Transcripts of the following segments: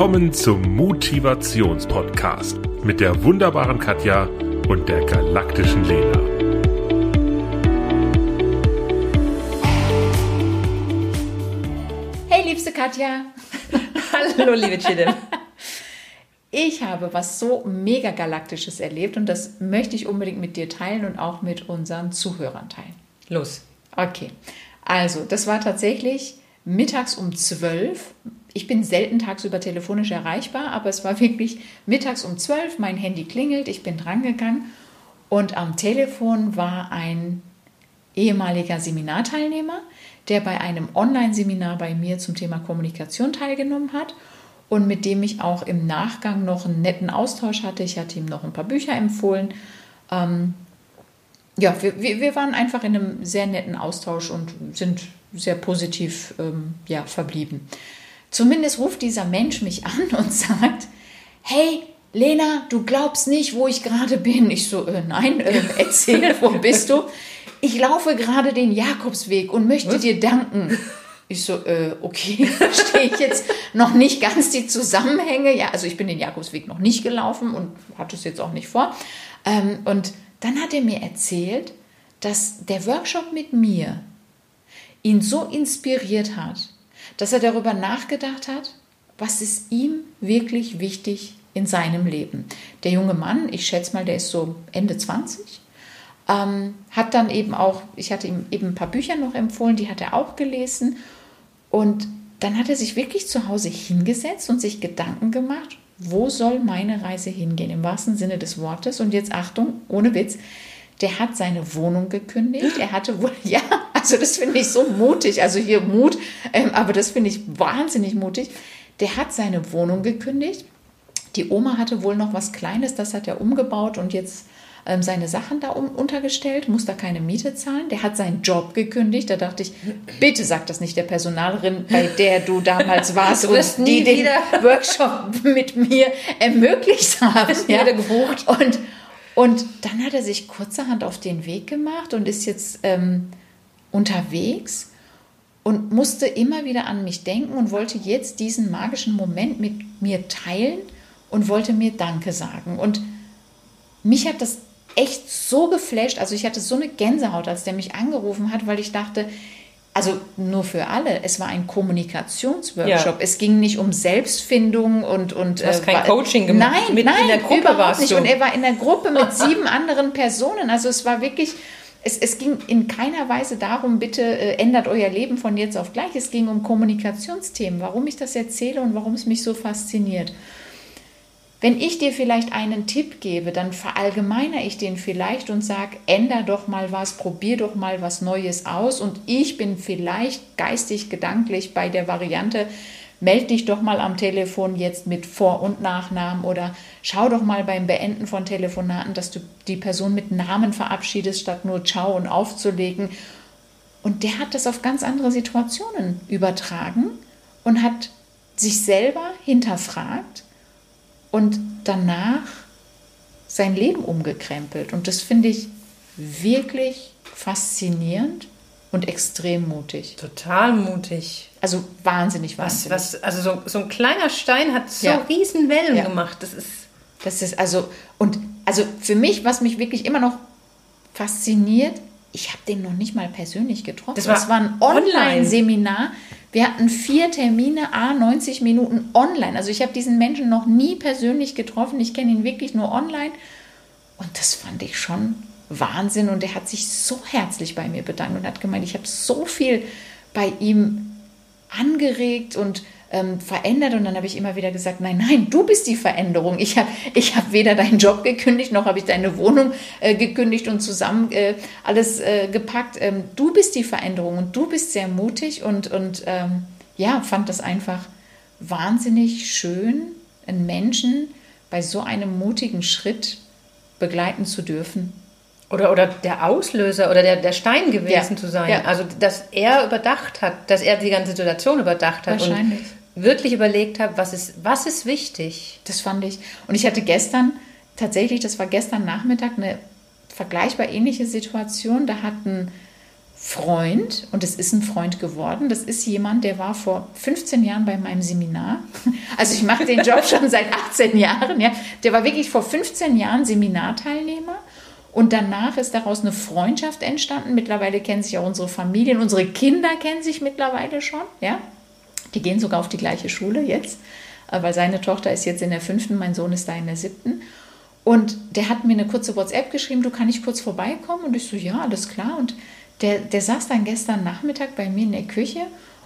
Willkommen zum Motivationspodcast mit der wunderbaren Katja und der galaktischen Lena. Hey, liebste Katja. Hallo, liebe Chidem. Ich habe was so mega galaktisches erlebt und das möchte ich unbedingt mit dir teilen und auch mit unseren Zuhörern teilen. Los. Okay, also das war tatsächlich mittags um 12. Ich bin selten tagsüber telefonisch erreichbar, aber es war wirklich mittags um 12. Mein Handy klingelt, ich bin drangegangen und am Telefon war ein ehemaliger Seminarteilnehmer, der bei einem Online-Seminar bei mir zum Thema Kommunikation teilgenommen hat und mit dem ich auch im Nachgang noch einen netten Austausch hatte. Ich hatte ihm noch ein paar Bücher empfohlen. Ähm, ja, wir, wir waren einfach in einem sehr netten Austausch und sind sehr positiv ähm, ja, verblieben. Zumindest ruft dieser Mensch mich an und sagt, hey, Lena, du glaubst nicht, wo ich gerade bin. Ich so, äh, nein, äh, erzähl, wo bist du? Ich laufe gerade den Jakobsweg und möchte Was? dir danken. Ich so, äh, okay, verstehe ich jetzt noch nicht ganz die Zusammenhänge. Ja, also ich bin den Jakobsweg noch nicht gelaufen und hatte es jetzt auch nicht vor. Ähm, und dann hat er mir erzählt, dass der Workshop mit mir ihn so inspiriert hat, dass er darüber nachgedacht hat, was ist ihm wirklich wichtig in seinem Leben. Der junge Mann, ich schätze mal, der ist so Ende 20, ähm, hat dann eben auch, ich hatte ihm eben ein paar Bücher noch empfohlen, die hat er auch gelesen. Und dann hat er sich wirklich zu Hause hingesetzt und sich Gedanken gemacht, wo soll meine Reise hingehen, im wahrsten Sinne des Wortes. Und jetzt Achtung, ohne Witz, der hat seine Wohnung gekündigt. Er hatte wohl, ja, also das finde ich so mutig. Also hier Mut, ähm, aber das finde ich wahnsinnig mutig. Der hat seine Wohnung gekündigt. Die Oma hatte wohl noch was Kleines, das hat er umgebaut und jetzt ähm, seine Sachen da um, untergestellt, muss da keine Miete zahlen. Der hat seinen Job gekündigt. Da dachte ich, bitte sag das nicht der Personalerin, bei der du damals warst du und die den Workshop mit mir ermöglicht haben. Ja. gebucht. Und, und dann hat er sich kurzerhand auf den Weg gemacht und ist jetzt ähm, unterwegs und musste immer wieder an mich denken und wollte jetzt diesen magischen Moment mit mir teilen und wollte mir Danke sagen. Und mich hat das echt so geflasht. Also ich hatte so eine Gänsehaut, als der mich angerufen hat, weil ich dachte, also nur für alle, es war ein Kommunikationsworkshop. Ja. Es ging nicht um Selbstfindung und und du hast äh, kein Coaching gemacht. Nein, mit nein, in der Gruppe überhaupt nicht. Du. Und er war in der Gruppe mit sieben anderen Personen. Also es war wirklich, es, es ging in keiner Weise darum, bitte äh, ändert euer Leben von jetzt auf gleich. Es ging um Kommunikationsthemen, warum ich das erzähle und warum es mich so fasziniert. Wenn ich dir vielleicht einen Tipp gebe, dann verallgemeine ich den vielleicht und sage, änder doch mal was, probier doch mal was Neues aus. Und ich bin vielleicht geistig, gedanklich bei der Variante, melde dich doch mal am Telefon jetzt mit Vor- und Nachnamen oder schau doch mal beim Beenden von Telefonaten, dass du die Person mit Namen verabschiedest, statt nur Ciao und aufzulegen. Und der hat das auf ganz andere Situationen übertragen und hat sich selber hinterfragt und danach sein Leben umgekrempelt. Und das finde ich wirklich faszinierend und extrem mutig. Total mutig. Also wahnsinnig wahnsinnig. Was, was, also so, so ein kleiner Stein hat so ja. riesen Wellen ja. gemacht. Das ist, das ist also, und also für mich, was mich wirklich immer noch fasziniert, ich habe den noch nicht mal persönlich getroffen. Das war, das war ein Online-Seminar. Wir hatten vier Termine, a 90 Minuten online. Also ich habe diesen Menschen noch nie persönlich getroffen. Ich kenne ihn wirklich nur online. Und das fand ich schon Wahnsinn. Und er hat sich so herzlich bei mir bedankt und hat gemeint, ich habe so viel bei ihm angeregt und ähm, verändert. Und dann habe ich immer wieder gesagt, nein, nein, du bist die Veränderung. Ich habe ich hab weder deinen Job gekündigt, noch habe ich deine Wohnung äh, gekündigt und zusammen äh, alles äh, gepackt. Ähm, du bist die Veränderung und du bist sehr mutig und, und ähm, ja, fand das einfach wahnsinnig schön, einen Menschen bei so einem mutigen Schritt begleiten zu dürfen. Oder, oder der Auslöser oder der, der Stein gewesen ja. zu sein. Ja. Also, dass er überdacht hat, dass er die ganze Situation überdacht hat. Wahrscheinlich. Und wirklich überlegt habe, was ist, was ist wichtig. Das fand ich. Und ich hatte gestern, tatsächlich, das war gestern Nachmittag, eine vergleichbar ähnliche Situation. Da hat ein Freund, und es ist ein Freund geworden, das ist jemand, der war vor 15 Jahren bei meinem Seminar. Also ich mache den Job schon seit 18 Jahren. Ja. Der war wirklich vor 15 Jahren Seminarteilnehmer. Und danach ist daraus eine Freundschaft entstanden. Mittlerweile kennen sich auch unsere Familien, unsere Kinder kennen sich mittlerweile schon. Ja. Die gehen sogar auf die gleiche Schule jetzt, äh, weil seine Tochter ist jetzt in der fünften, mein Sohn ist da in der siebten. Und der hat mir eine kurze WhatsApp geschrieben, du kann ich kurz vorbeikommen? Und ich so, ja, alles klar. Und der, der saß dann gestern Nachmittag bei mir in der Küche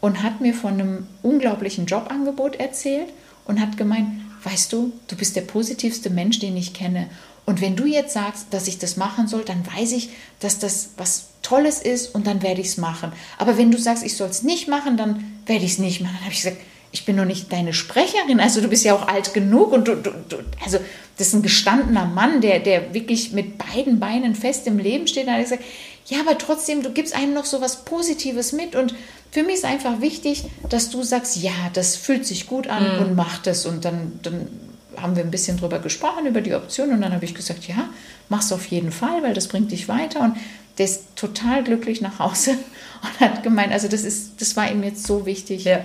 und hat mir von einem unglaublichen Jobangebot erzählt und hat gemeint, weißt du, du bist der positivste Mensch, den ich kenne. Und wenn du jetzt sagst, dass ich das machen soll, dann weiß ich, dass das was Tolles ist und dann werde ich es machen. Aber wenn du sagst, ich soll es nicht machen, dann werde ich es nicht machen. Dann habe ich gesagt, ich bin noch nicht deine Sprecherin, also du bist ja auch alt genug und du, du, du, also das ist ein gestandener Mann, der, der wirklich mit beiden Beinen fest im Leben steht. Dann hat er gesagt, ja, aber trotzdem, du gibst einem noch so was Positives mit und für mich ist einfach wichtig, dass du sagst, ja, das fühlt sich gut an mhm. und mach das und dann, dann haben wir ein bisschen drüber gesprochen, über die Option und dann habe ich gesagt, ja, mach's auf jeden Fall, weil das bringt dich weiter und der ist total glücklich nach Hause und hat gemeint, also das ist, das war ihm jetzt so wichtig, ja.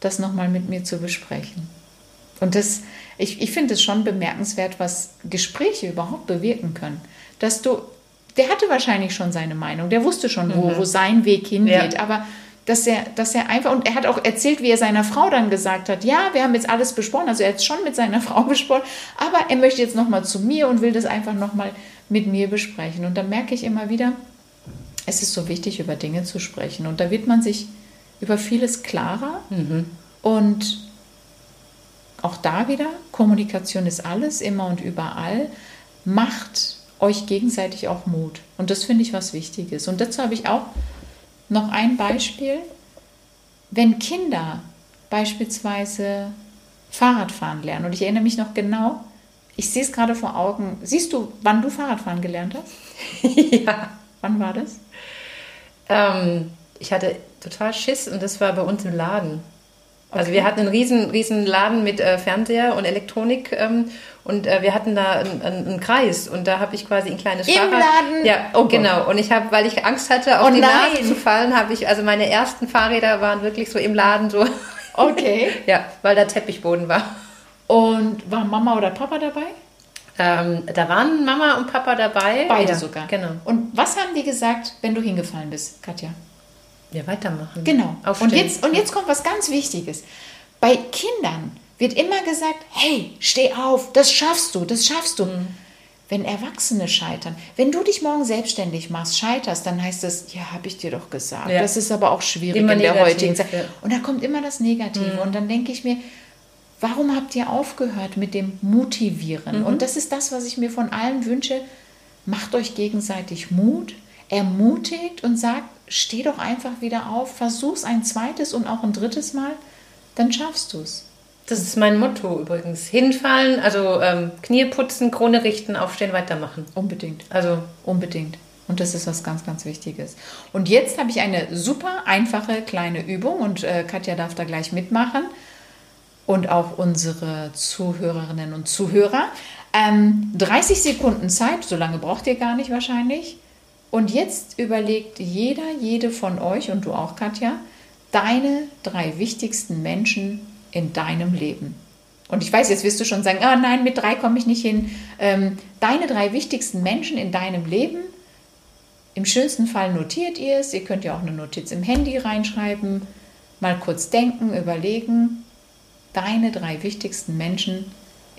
das nochmal mit mir zu besprechen. Und das, ich, ich finde es schon bemerkenswert, was Gespräche überhaupt bewirken können. Dass du der hatte wahrscheinlich schon seine Meinung, der wusste schon, wo, mhm. wo sein Weg hingeht, ja. aber dass er, dass er einfach, und er hat auch erzählt, wie er seiner Frau dann gesagt hat, ja, wir haben jetzt alles besprochen, also er hat es schon mit seiner Frau besprochen, aber er möchte jetzt nochmal zu mir und will das einfach nochmal mit mir besprechen. Und da merke ich immer wieder, es ist so wichtig, über Dinge zu sprechen. Und da wird man sich über vieles klarer mhm. und auch da wieder, Kommunikation ist alles, immer und überall, macht euch gegenseitig auch Mut. Und das finde ich was Wichtiges. Und dazu habe ich auch noch ein Beispiel. Wenn Kinder beispielsweise Fahrradfahren lernen, und ich erinnere mich noch genau, ich sehe es gerade vor Augen. Siehst du, wann du Fahrradfahren gelernt hast? ja. Wann war das? Ähm, ich hatte total Schiss und das war bei uns im Laden. Okay. Also wir hatten einen riesen, riesen Laden mit äh, Fernseher und Elektronik ähm, und äh, wir hatten da einen, einen, Kreis und da habe ich quasi ein kleines Im Fahrrad. Laden? Ja, oh genau. Und ich habe, weil ich Angst hatte, auf oh die nein. Nase zu fallen, habe ich, also meine ersten Fahrräder waren wirklich so im Laden so. Okay. ja, weil da Teppichboden war. Und war Mama oder Papa dabei? Ähm, da waren Mama und Papa dabei. Beide ja, sogar. Genau. Und was haben die gesagt, wenn du hingefallen bist, Katja? Ja, weitermachen. Genau. Und jetzt, und jetzt kommt was ganz Wichtiges. Bei Kindern wird immer gesagt, hey, steh auf, das schaffst du, das schaffst du. Mhm. Wenn Erwachsene scheitern, wenn du dich morgen selbstständig machst, scheiterst, dann heißt es, ja, habe ich dir doch gesagt. Ja. Das ist aber auch schwierig immer in der negativ, heutigen Zeit. Ja. Und da kommt immer das Negative. Mhm. Und dann denke ich mir, warum habt ihr aufgehört mit dem Motivieren? Mhm. Und das ist das, was ich mir von allen wünsche. Macht euch gegenseitig Mut, ermutigt und sagt, steh doch einfach wieder auf, versuch's ein zweites und auch ein drittes Mal, dann schaffst du es. Das ist mein Motto übrigens. Hinfallen, also ähm, Knie putzen, Krone richten, aufstehen, weitermachen. Unbedingt. Also unbedingt. Und das ist was ganz, ganz Wichtiges. Und jetzt habe ich eine super einfache kleine Übung und äh, Katja darf da gleich mitmachen. Und auch unsere Zuhörerinnen und Zuhörer. Ähm, 30 Sekunden Zeit, so lange braucht ihr gar nicht wahrscheinlich. Und jetzt überlegt jeder, jede von euch und du auch, Katja, deine drei wichtigsten Menschen in deinem Leben. Und ich weiß, jetzt wirst du schon sagen, oh nein, mit drei komme ich nicht hin. Ähm, deine drei wichtigsten Menschen in deinem Leben. Im schönsten Fall notiert ihr es. Ihr könnt ja auch eine Notiz im Handy reinschreiben. Mal kurz denken, überlegen. Deine drei wichtigsten Menschen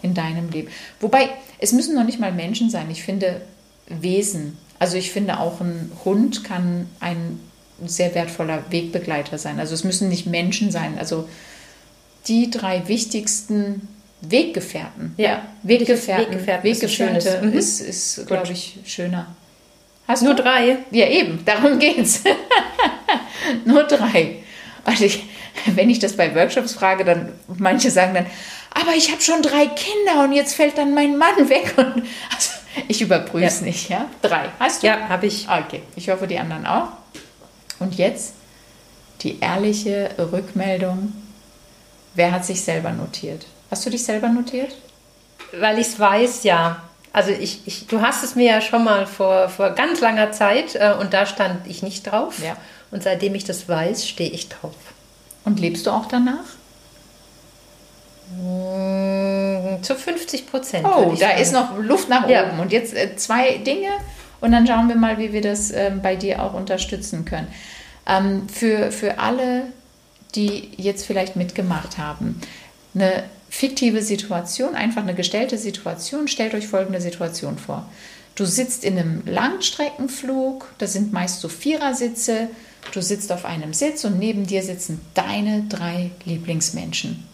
in deinem Leben. Wobei, es müssen noch nicht mal Menschen sein. Ich finde Wesen, also ich finde auch ein Hund kann ein sehr wertvoller Wegbegleiter sein. Also es müssen nicht Menschen sein. Also die drei wichtigsten Weggefährten. Ja, Weggefährten. Weggefährten Weggefährte ist, mhm. ist, ist glaube ich, schöner. Hast Nur du? drei? Ja, eben, darum geht's. Nur drei. Also ich, wenn ich das bei Workshops frage, dann manche sagen dann, aber ich habe schon drei Kinder und jetzt fällt dann mein Mann weg. Und, also, ich überprüfe es ja. nicht, ja? Drei. Hast du? Ja, habe ich. Okay, ich hoffe, die anderen auch. Und jetzt die ehrliche Rückmeldung. Wer hat sich selber notiert? Hast du dich selber notiert? Weil ich es weiß, ja. Also ich, ich, du hast es mir ja schon mal vor, vor ganz langer Zeit äh, und da stand ich nicht drauf. Ja. Und seitdem ich das weiß, stehe ich drauf. Und lebst du auch danach? Mm, Zu 50 Prozent. Oh, da ist noch Luft nach Ja. oben. Und jetzt äh, zwei Dinge und dann schauen wir mal, wie wir das ähm, bei dir auch unterstützen können. Ähm, für, für alle, die jetzt vielleicht mitgemacht haben, eine fiktive Situation, einfach eine gestellte Situation, stellt euch folgende Situation vor. Du sitzt in einem Langstreckenflug, da sind meist so Vierersitze, du sitzt auf einem Sitz und neben dir sitzen deine drei Lieblingsmenschen.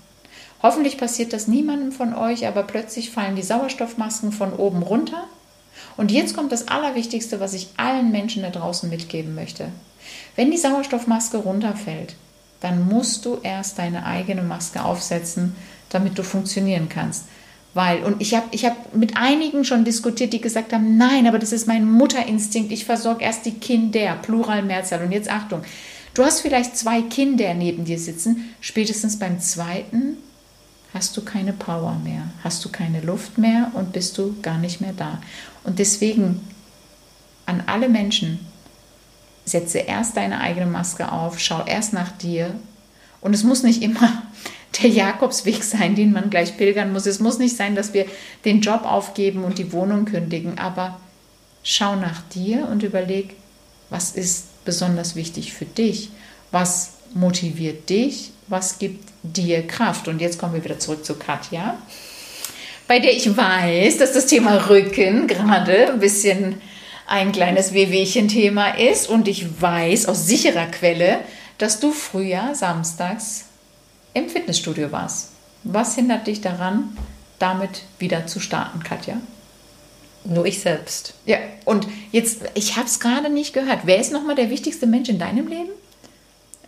Hoffentlich passiert das niemandem von euch, aber plötzlich fallen die Sauerstoffmasken von oben runter. Und jetzt kommt das Allerwichtigste, was ich allen Menschen da draußen mitgeben möchte. Wenn die Sauerstoffmaske runterfällt, dann musst du erst deine eigene Maske aufsetzen, damit du funktionieren kannst. Weil, und ich habe ich hab mit einigen schon diskutiert, die gesagt haben, nein, aber das ist mein Mutterinstinkt, ich versorge erst die Kinder, Plural, Mehrzahl. Und jetzt Achtung, du hast vielleicht zwei Kinder neben dir sitzen, spätestens beim zweiten hast du keine Power mehr, hast du keine Luft mehr und bist du gar nicht mehr da. Und deswegen an alle Menschen, setze erst deine eigene Maske auf, schau erst nach dir. Und es muss nicht immer der Jakobsweg sein, den man gleich pilgern muss. Es muss nicht sein, dass wir den Job aufgeben und die Wohnung kündigen, aber schau nach dir und überleg, was ist besonders wichtig für dich? Was motiviert dich? Was gibt dir Kraft? Und jetzt kommen wir wieder zurück zu Katja, bei der ich weiß, dass das Thema Rücken gerade ein bisschen ein kleines Wehwehchen-Thema ist. Und ich weiß aus sicherer Quelle, dass du früher samstags im Fitnessstudio warst. Was hindert dich daran, damit wieder zu starten, Katja? Nur ich selbst. Ja, und jetzt, ich habe es gerade nicht gehört. Wer ist nochmal der wichtigste Mensch in deinem Leben?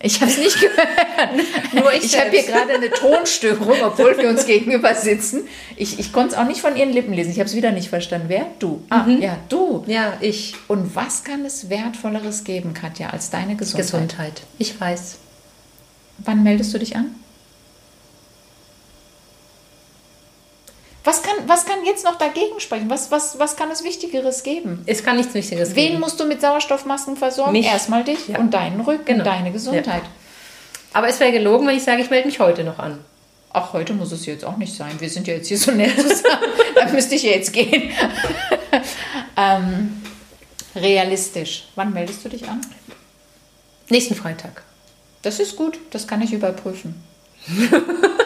Ich habe es nicht gehört. Nur ich ich habe hier gerade eine Tonstörung, obwohl wir uns gegenüber sitzen. Ich, ich konnte es auch nicht von ihren Lippen lesen. Ich habe es wieder nicht verstanden. Wer? Du. Ah, ja, du. Ja, ich. Und was kann es Wertvolleres geben, Katja, als deine Gesundheit? Gesundheit. Ich weiß. Wann meldest du dich an? Was kann, was kann jetzt noch dagegen sprechen? Was, was, was kann es Wichtigeres geben? Es kann nichts Wichtiges Wen geben. musst du mit Sauerstoffmasken versorgen? Mich. Erstmal dich Ja. und deinen Rücken, Genau. deine Gesundheit. Aber es wäre gelogen, wenn ich sage, ich melde mich heute noch an. Ach, heute muss es jetzt auch nicht sein. Wir sind ja jetzt hier so nett zusammen. da müsste ich ja jetzt gehen. ähm, realistisch. Wann meldest du dich an? Nächsten Freitag. Das ist gut, das kann ich überprüfen.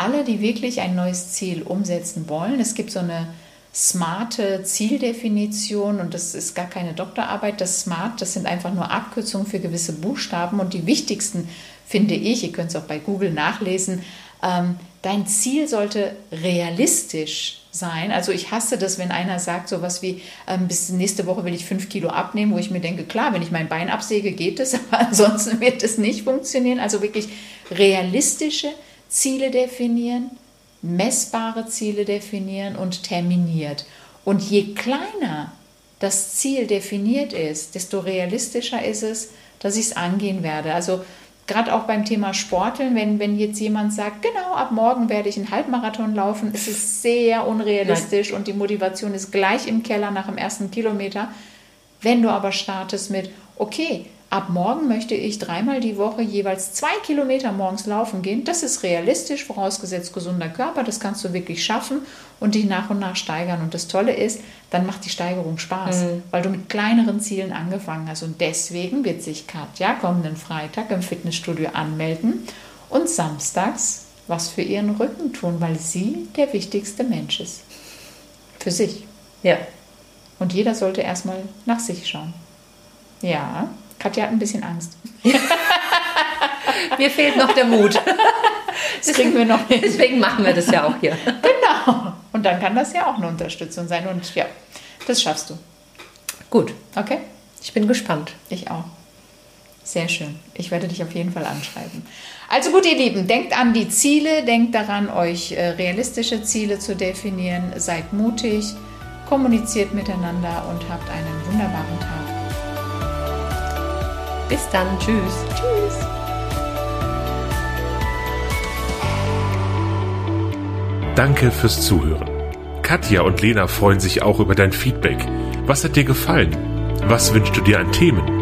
Alle, die wirklich ein neues Ziel umsetzen wollen, es gibt so eine smarte Zieldefinition und das ist gar keine Doktorarbeit. Das Smart, das sind einfach nur Abkürzungen für gewisse Buchstaben und die wichtigsten finde ich, ihr könnt es auch bei Google nachlesen, ähm, dein Ziel sollte realistisch sein. Also ich hasse das, wenn einer sagt sowas wie, ähm, bis nächste Woche will ich fünf Kilo abnehmen, wo ich mir denke, klar, wenn ich mein Bein absäge, geht es, aber ansonsten wird es nicht funktionieren. Also wirklich realistische Ziele definieren, messbare Ziele definieren und terminiert. Und je kleiner das Ziel definiert ist, desto realistischer ist es, dass ich es angehen werde. Also gerade auch beim Thema Sporteln, wenn, wenn jetzt jemand sagt, genau, ab morgen werde ich einen Halbmarathon laufen, ist es sehr unrealistisch und die Motivation ist gleich im Keller nach dem ersten Kilometer. Wenn du aber startest mit, okay, ab morgen möchte ich dreimal die Woche jeweils zwei Kilometer morgens laufen gehen, das ist realistisch, vorausgesetzt gesunder Körper, das kannst du wirklich schaffen und dich nach und nach steigern. Und das Tolle ist, dann macht die Steigerung Spaß, weil du mit kleineren Zielen angefangen hast. Und deswegen wird sich Katja kommenden Freitag im Fitnessstudio anmelden und samstags was für ihren Rücken tun, weil sie der wichtigste Mensch ist. Für sich. Ja. Und jeder sollte erstmal nach sich schauen. Ja, Katja hat ein bisschen Angst. Mir fehlt noch der Mut. Das kriegen wir noch hin. Deswegen machen wir das ja auch hier. Genau. Und dann kann das ja auch eine Unterstützung sein. Und ja, das schaffst du. Gut. Okay? Ich bin gespannt. Ich auch. Sehr schön. Ich werde dich auf jeden Fall anschreiben. Also gut, ihr Lieben, denkt an die Ziele, denkt daran, euch äh, realistische Ziele zu definieren. Seid mutig, kommuniziert miteinander und habt einen wunderbaren Tag. Bis dann. Tschüss. Tschüss. Danke fürs Zuhören. Katja und Lena freuen sich auch über dein Feedback. Was hat dir gefallen? Was wünschst du dir an Themen?